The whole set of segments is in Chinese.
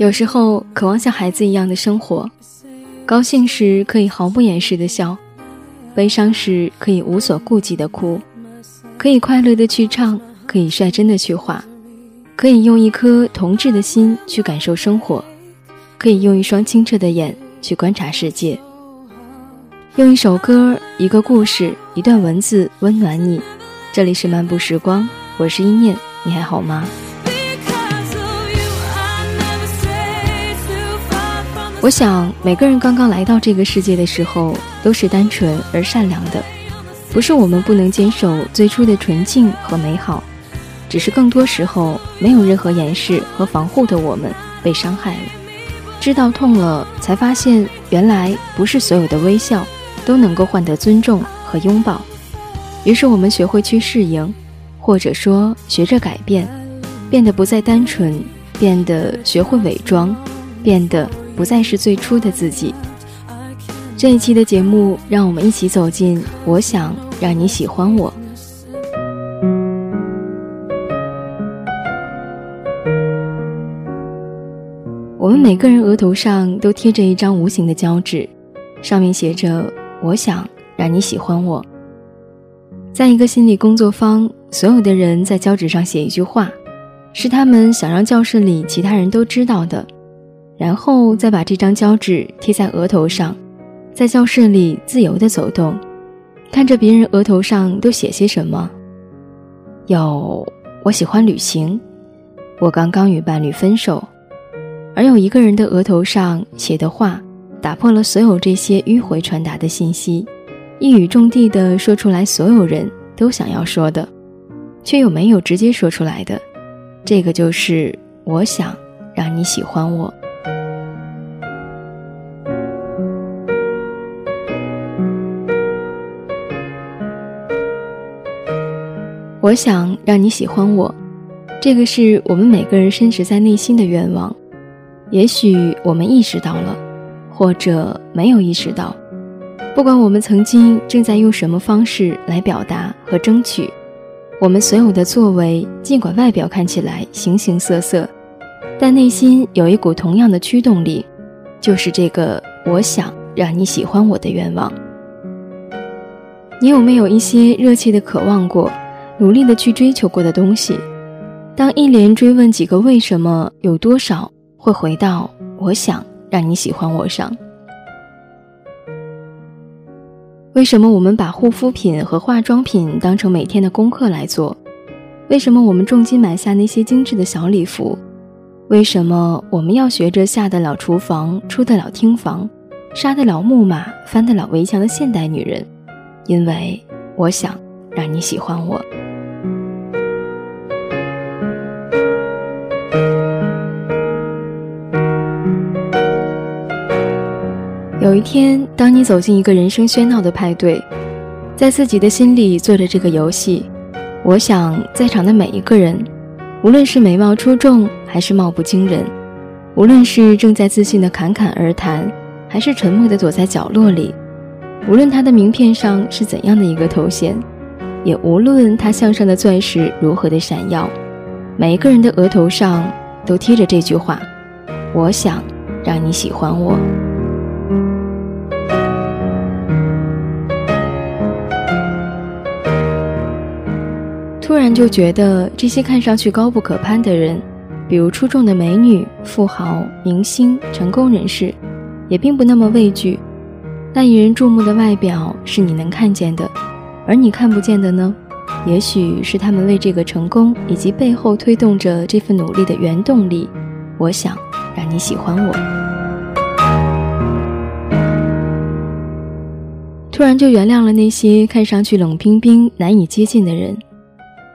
有时候渴望像孩子一样的生活，高兴时可以毫不掩饰的笑，悲伤时可以无所顾忌的哭，可以快乐的去唱，可以率真的去画，可以用一颗童稚的心去感受生活，可以用一双清澈的眼去观察世界，用一首歌、一个故事、一段文字温暖你。这里是漫步时光，我是一念，你还好吗？我想，每个人刚刚来到这个世界的时候，都是单纯而善良的。不是我们不能坚守最初的纯净和美好，只是更多时候没有任何掩饰和防护的我们被伤害了。知道痛了，才发现原来不是所有的微笑都能够换得尊重和拥抱。于是我们学会去适应，或者说学着改变，变得不再单纯，变得学会伪装，变得。不再是最初的自己。这一期的节目，让我们一起走进。我想让你喜欢我。我们每个人额头上都贴着一张无形的胶纸，上面写着“我想让你喜欢我”。在一个心理工作坊，所有的人在胶纸上写一句话，是他们想让教室里其他人都知道的。然后再把这张胶纸贴在额头上，在教室里自由地走动，看着别人额头上都写些什么。有我喜欢旅行，我刚刚与伴侣分手，而有一个人的额头上写的话，打破了所有这些迂回传达的信息，一语中的地说出来所有人都想要说的，却又没有直接说出来的。这个就是我想让你喜欢我。我想让你喜欢我，这个是我们每个人深植在内心的愿望。也许我们意识到了，或者没有意识到。不管我们曾经正在用什么方式来表达和争取，我们所有的作为，尽管外表看起来形形色色，但内心有一股同样的驱动力，就是这个我想让你喜欢我的愿望。你有没有一些热切的渴望过？努力的去追求过的东西，当一连追问几个为什么，有多少会回到我想让你喜欢我上？为什么我们把护肤品和化妆品当成每天的功课来做？为什么我们重金买下那些精致的小礼服？为什么我们要学着下得了厨房、出得了厅房、杀得了木马、翻得了围墙的现代女人？因为我想让你喜欢我。有一天，当你走进一个人声喧闹的派对，在自己的心里做着这个游戏，我想在场的每一个人，无论是美貌出众还是貌不惊人，无论是正在自信的侃侃而谈，还是沉默的躲在角落里，无论他的名片上是怎样的一个头衔，也无论他项上的钻石如何的闪耀，每一个人的额头上都贴着这句话：“我想让你喜欢我。”突然就觉得这些看上去高不可攀的人，比如出众的美女、富豪、明星、成功人士，也并不那么畏惧。那引人注目的外表是你能看见的，而你看不见的呢？也许是他们为这个成功以及背后推动着这份努力的原动力。我想让你喜欢我。突然就原谅了那些看上去冷冰冰、难以接近的人。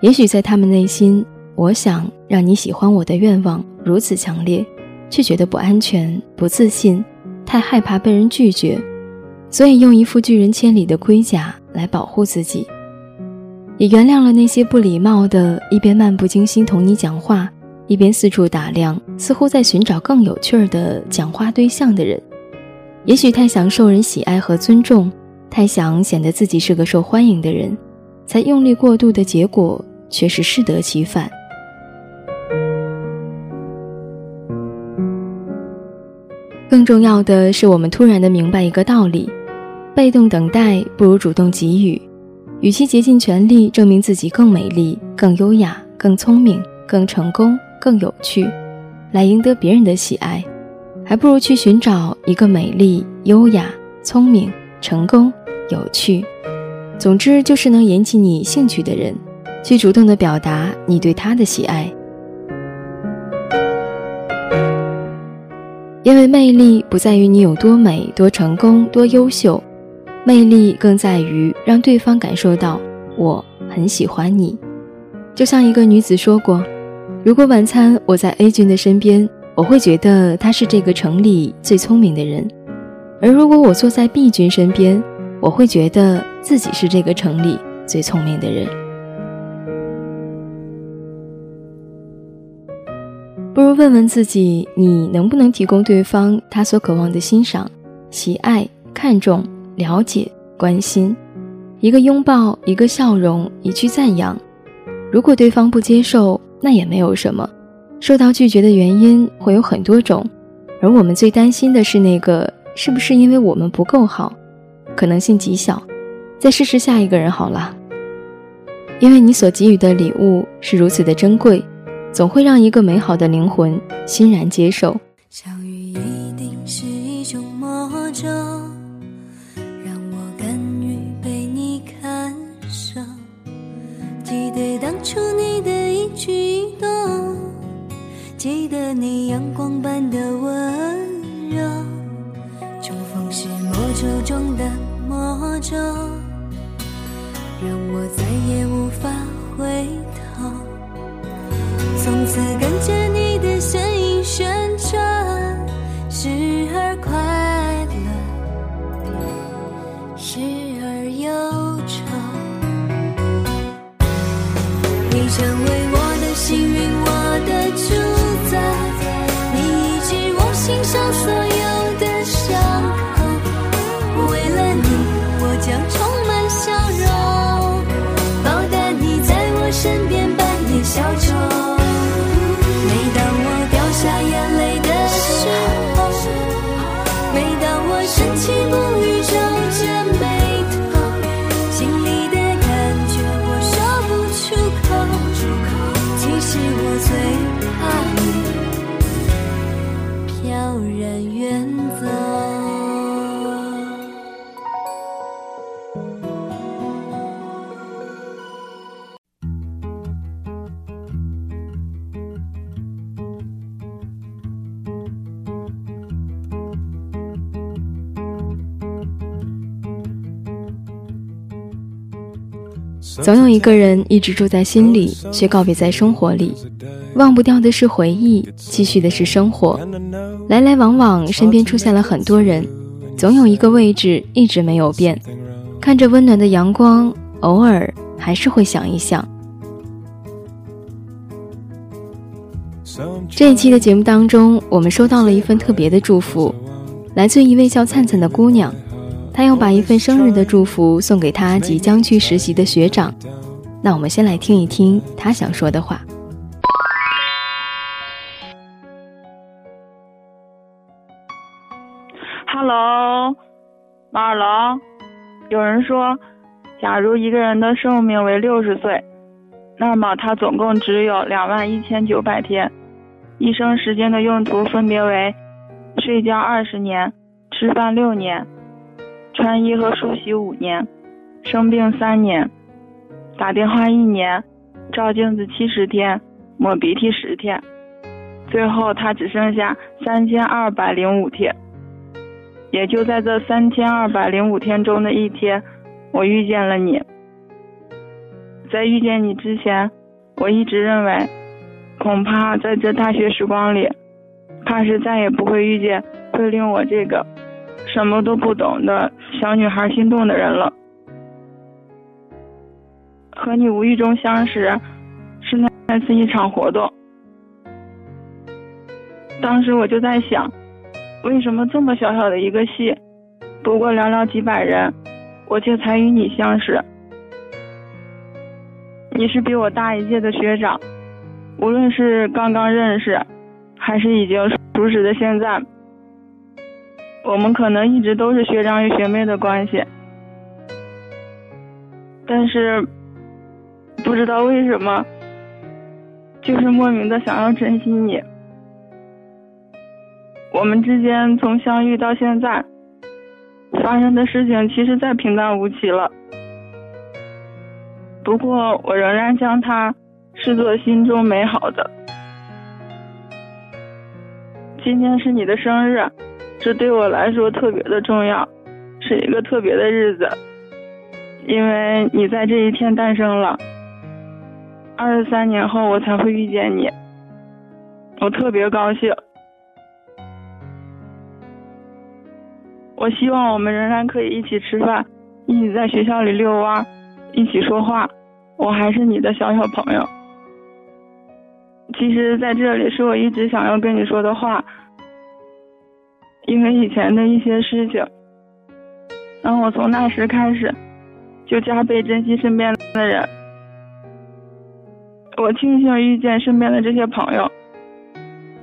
也许在他们内心，我想让你喜欢我的愿望如此强烈，却觉得不安全、不自信，太害怕被人拒绝，所以用一副拒人千里的盔甲来保护自己。也原谅了那些不礼貌的，一边漫不经心同你讲话，一边四处打量，似乎在寻找更有趣儿的讲话对象的人。也许太想受人喜爱和尊重，太想显得自己是个受欢迎的人，才用力过度的结果。却是适得其反。更重要的是，我们突然的明白一个道理：被动等待不如主动给予。与其竭尽全力证明自己更美丽、更优雅、更聪明、更成功、更有趣，来赢得别人的喜爱，还不如去寻找一个美丽、优雅、聪明、成功、有趣，总之就是能引起你兴趣的人，去主动的表达你对他的喜爱。因为魅力不在于你有多美、多成功、多优秀，魅力更在于让对方感受到我很喜欢你。就像一个女子说过：“如果晚餐我在 A 君的身边，我会觉得他是这个城里最聪明的人；而如果我坐在 B 君身边，我会觉得自己是这个城里最聪明的人。”不如问问自己，你能不能提供对方他所渴望的欣赏、喜爱、看重、了解、关心？一个拥抱，一个笑容，一句赞扬。如果对方不接受，那也没有什么。受到拒绝的原因会有很多种，而我们最担心的是那个是不是因为我们不够好？可能性极小，再试试下一个人好了。因为你所给予的礼物是如此的珍贵。总会让一个美好的灵魂欣然接受。相遇一定是一种魔咒，让我甘于被你看守。记得当初你的一举一动，记得你阳光般的温柔。重逢是魔咒中的让我再也无法回总有一个人一直住在心里，却告别在生活里。忘不掉的是回忆，继续的是生活。来来往往，身边出现了很多人，总有一个位置一直没有变。看着温暖的阳光，偶尔还是会想一想。这一期的节目当中，我们收到了一份特别的祝福，来自一位叫灿灿的姑娘。他要把一份生日的祝福送给他即将去实习的学长，那我们先来听一听他想说的话。Hello，马二龙，有人说，假如一个人的寿命为六十岁，那么他总共只有两万一千九百天，一生时间的用途分别为：睡觉二十年，吃饭六年。穿衣和梳洗五年，生病三年，打电话一年，照镜子七十天，抹鼻涕十天，最后他只剩下三千二百零五天。也就在这三千二百零五天中的一天，我遇见了你。在遇见你之前，我一直认为，恐怕在这大学时光里，怕是再也不会遇见会令我这个。什么都不懂的小女孩心动的人了。和你无意中相识，是那次一场活动。当时我就在想，为什么这么小小的一个戏，不过寥寥几百人，我却才与你相识？你是比我大一届的学长，无论是刚刚认识，还是已经熟识的现在。我们可能一直都是学长与学妹的关系，但是不知道为什么，就是莫名的想要珍惜你。我们之间从相遇到现在发生的事情，其实再平淡无奇了。不过，我仍然将它视作心中美好的。今天是你的生日，这对我来说特别的重要，是一个特别的日子，因为你在这一天诞生了。二十三年后，我才会遇见你，我特别高兴。我希望我们仍然可以一起吃饭，一起在学校里遛弯。一起说话，我还是你的小小朋友。其实，在这里是我一直想要跟你说的话，因为以前的一些事情，让我从那时开始就加倍珍惜身边的人。我庆幸遇见身边的这些朋友，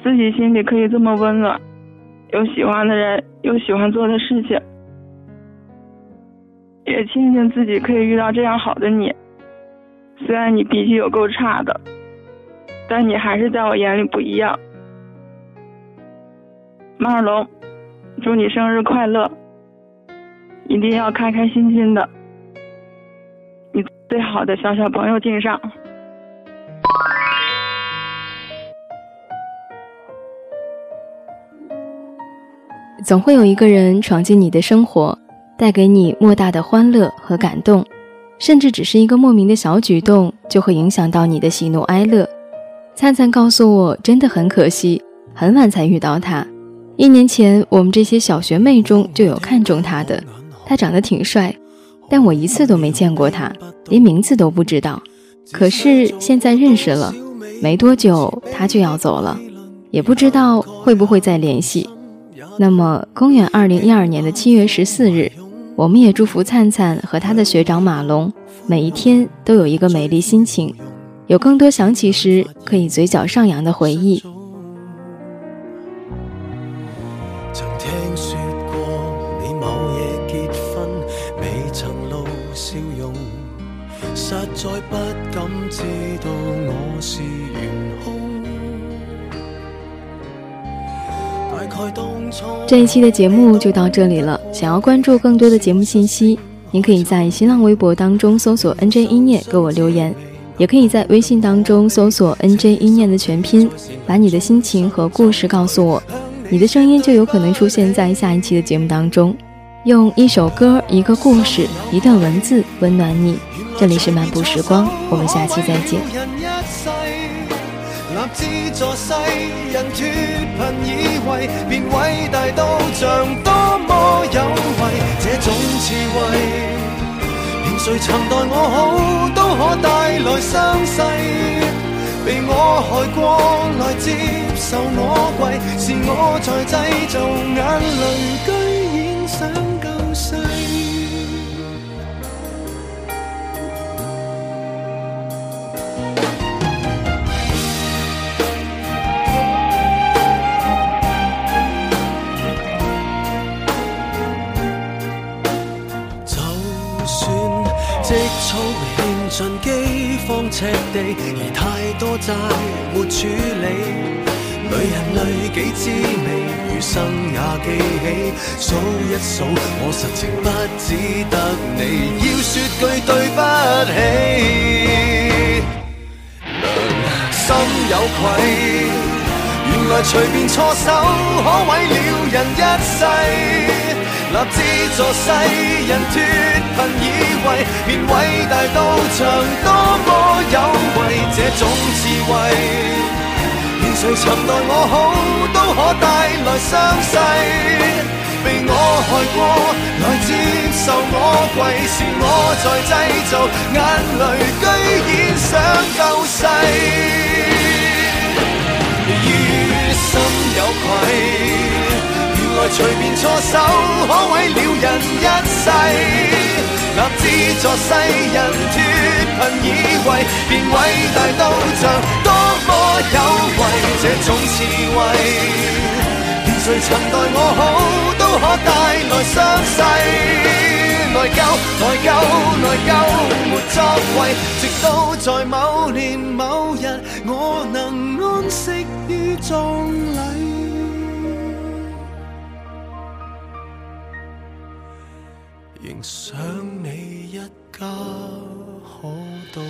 自己心里可以这么温暖，有喜欢的人，有喜欢做的事情。也庆幸自己可以遇到这样好的你，虽然你脾气有够差的，但你还是在我眼里不一样。马尔龙，祝你生日快乐！一定要开开心心的，你最好的小小朋友敬上。总会有一个人闯进你的生活。带给你莫大的欢乐和感动，甚至只是一个莫名的小举动，就会影响到你的喜怒哀乐。灿灿告诉我，真的很可惜，很晚才遇到他。一年前，我们这些小学妹中就有看中他的，他长得挺帅，但我一次都没见过他，连名字都不知道。可是现在认识了，没多久他就要走了，也不知道会不会再联系。那么，公元二零一二年的七月十四日。我们也祝福灿灿和他的学长马龙，每一天都有一个美丽心情，有更多想起时可以嘴角上扬的回忆。这一期的节目就到这里了。想要关注更多的节目信息，您可以在新浪微博当中搜索 “nj 一念”给我留言，也可以在微信当中搜索 “nj 一念”的全拼，把你的心情和故事告诉我，你的声音就有可能出现在下一期的节目当中。用一首歌、一个故事、一段文字温暖你。这里是漫步时光，我们下期再见。立志助世人脱贫以为便伟大到像多么有为，这种智慧，连谁曾待我好都可带来伤势。被我害过，来接受我跪，是我在制造眼泪，居然想赤地，而太多债没处理。女人累己滋味，余生也记起。数一数，我实情不只得你，要说句对不起。心有愧，原来随便错手，可毁了人一世。立志助世人脱贫以为，便伟大到像多么有为。这种智慧，连谁曾待我好，都可带来伤势。被我害过，来接受我跪，是我在制造眼泪，居然想救随便错手，可毁了人一世。立志助世人脱贫以为，便伟大到像多么有为。这种智慧，连谁曾待我好，都可带来伤势。内疚，内疚，内疚，没作为。直到在某年某日，我能安息于葬礼，想你一家可到